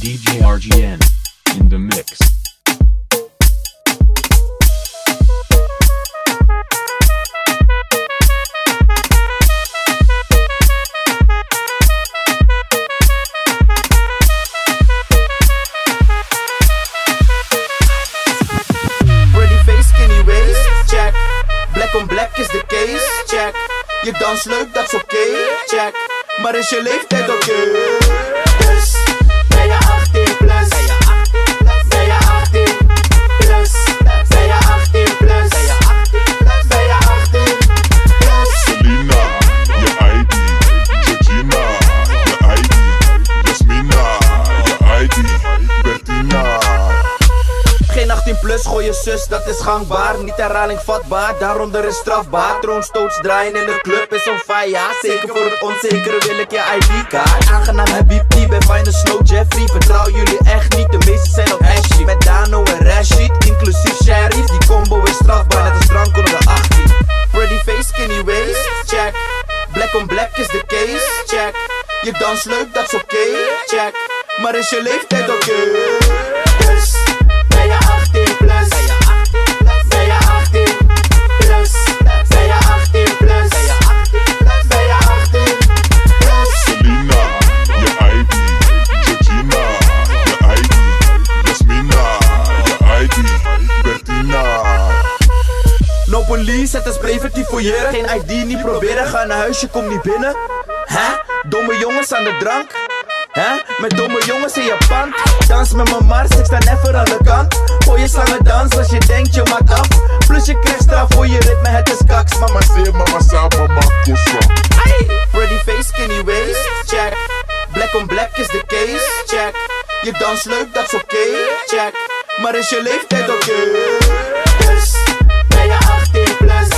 DJ RGN in the mix. Pretty face, skinny waist, check. Black on black is de case, check. Je dans leuk, dat is oké, check. Maar is je leeftijd oké? Dus, plus, gooi je zus, dat is gangbaar. Niet herhaling vatbaar, daaronder is strafbaar. Troonstoots draaien in de club is on fire. Zeker voor het onzekere wil ik je ID-kaart. Aangenaam Habibti, ben fijn de Snow Jeffrey. Vertrouw jullie echt niet, de meeste zijn op Ashley. Met Dano en Rashid, inclusief Sheriff. Die combo is strafbaar, net als drank onder de 18. Pretty face, skinny waist, check. Black on black is de case, check. Je dans leuk, dat is oké, check. Maar is je leeftijd oké? Police, het preventief fouilleren. Geen ID, niet proberen, ga naar huis, je komt niet binnen. Hè? Domme jongens aan de drank. Hè? Met domme jongens in je pand. Dans met mijn mars, ik sta never aan de kant. Gooi je slangen dans als je denkt je maakt af. Plus je krijgt straf voor je ritme, het is kaks. Mama say, mama sa, mama. Ay! Pretty face, skinny waist, check. Black on black is de case, check. Je dans leuk, dat is oké, check. Maar is je leeftijd oké? Dus, ben je 18 plus?